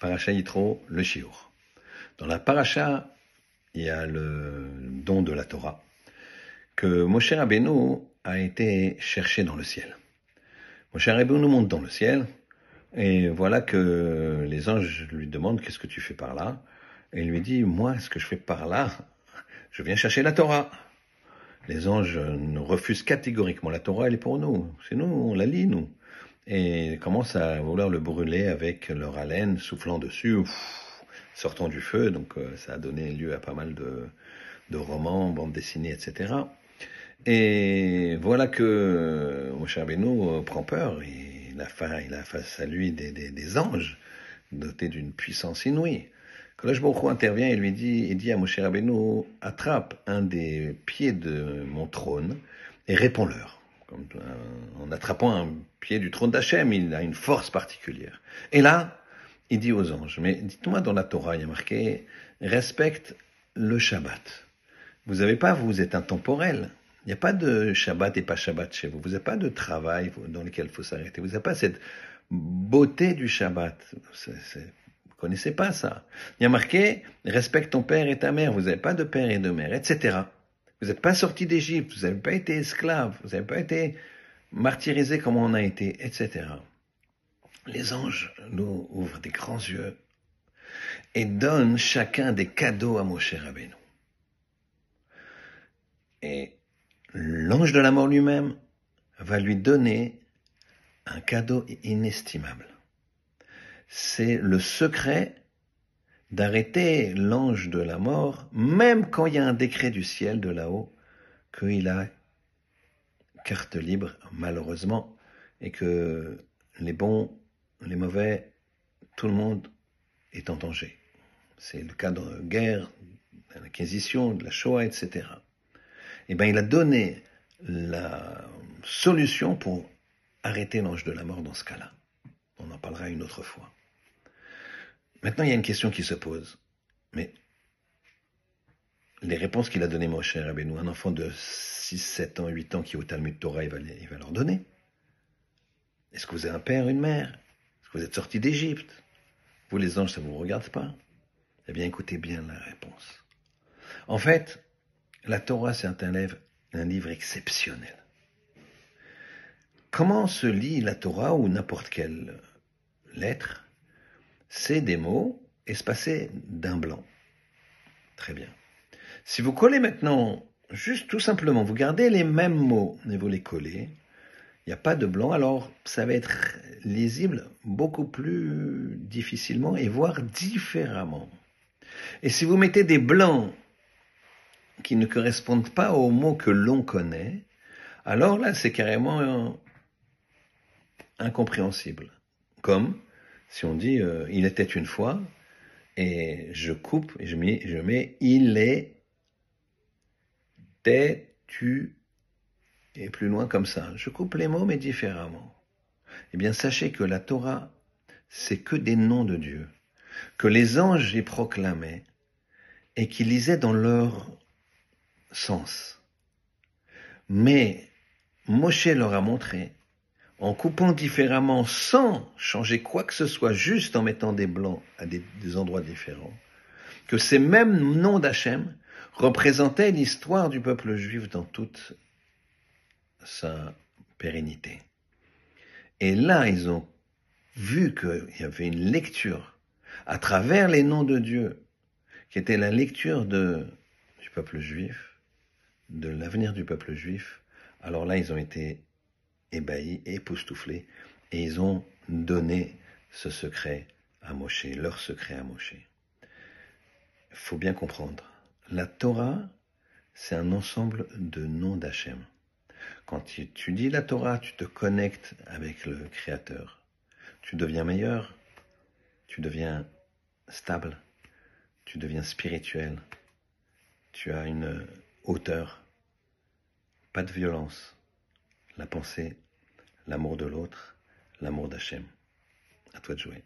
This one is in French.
Paracha Yitro, le Shiur. Dans la Paracha, il y a le don de la Torah, que Moshe Rabbeinu a été cherché dans le ciel. Moshe Rabbeinu monte dans le ciel, et voilà que les anges lui demandent qu'est-ce que tu fais par là? Et il lui dit, moi, ce que je fais par là, je viens chercher la Torah. Les anges refusent catégoriquement la Torah, elle est pour nous. C'est nous, on la lit, nous. Et commencent à vouloir le brûler avec leur haleine, soufflant dessus, sortant du feu. Donc euh, ça a donné lieu à pas mal de, romans, bandes dessinées, etc. Et voilà que mon cher Beno prend peur. Il a, il a face à lui des, des, anges dotés d'une puissance inouïe. Kalash Baruch intervient et lui dit, il dit à Moshe attrape un des pieds de mon trône et réponds-leur. Comme, en attrapant un pied du trône d'Hachem, il a une force particulière. Et là, il dit aux anges, mais dites-moi dans la Torah, il y a marqué, respecte le Shabbat. Vous n'avez pas, vous êtes intemporel. Il n'y a pas de Shabbat et pas Shabbat chez vous. Vous n'avez pas de travail dans lequel il faut s'arrêter. Vous n'avez pas cette beauté du Shabbat. Vous connaissez pas ça. Il y a marqué, respecte ton père et ta mère. Vous n'avez pas de père et de mère, etc. Vous n'êtes pas sorti d'Égypte. Vous n'avez pas été esclave. Vous n'avez pas été martyrisé comme on a été, etc. Les anges nous ouvrent des grands yeux et donnent chacun des cadeaux à Moshe Rabbeinu. Et l'ange de la mort lui-même va lui donner un cadeau inestimable c'est le secret d'arrêter l'ange de la mort, même quand il y a un décret du ciel de là-haut, qu'il a carte libre, malheureusement, et que les bons, les mauvais, tout le monde est en danger. C'est le cas de guerre, de l'Inquisition, de la Shoah, etc. Eh bien, il a donné la solution pour arrêter l'ange de la mort dans ce cas-là. On en parlera une autre fois. Maintenant, il y a une question qui se pose. Mais les réponses qu'il a données, mon cher Rabbeinu, un enfant de 6, 7 ans, 8 ans qui est au Talmud Torah, il va, il va leur donner. Est-ce que vous avez un père, une mère? Est-ce que vous êtes sorti d'Égypte? Vous, les anges, ça ne vous regarde pas? Eh bien, écoutez bien la réponse. En fait, la Torah, c'est un un livre exceptionnel. Comment se lit la Torah ou n'importe quelle lettre? C'est des mots espacés d'un blanc. Très bien. Si vous collez maintenant, juste tout simplement, vous gardez les mêmes mots et vous les collez, il n'y a pas de blanc, alors ça va être lisible beaucoup plus difficilement et voire différemment. Et si vous mettez des blancs qui ne correspondent pas aux mots que l'on connaît, alors là, c'est carrément incompréhensible. Comme si on dit euh, il était une fois, et je coupe et je mets, je mets il est tu et plus loin comme ça. Je coupe les mots mais différemment. Eh bien, sachez que la Torah, c'est que des noms de Dieu, que les anges y proclamaient et qui lisaient dans leur sens. Mais Moshe leur a montré en coupant différemment sans changer quoi que ce soit, juste en mettant des blancs à des, endroits différents, que ces mêmes noms d'Hachem représentaient l'histoire du peuple juif dans toute sa pérennité. Et là, ils ont vu qu'il y avait une lecture à travers les noms de Dieu, qui était la lecture du peuple juif, de l'avenir du peuple juif. Alors là, ils ont été ébahis, époustouflés, et ils ont donné ce secret à Moshe, leur secret à Moshe. Il faut bien comprendre, la Torah, c'est un ensemble de noms d'Hachem. Quand tu dis la Torah, tu te connectes avec le Créateur. Tu deviens meilleur, tu deviens stable, tu deviens spirituel, tu as une hauteur, pas de violence, la pensée, l'amour de l'autre, l'amour d'Hachem. À toi de jouer.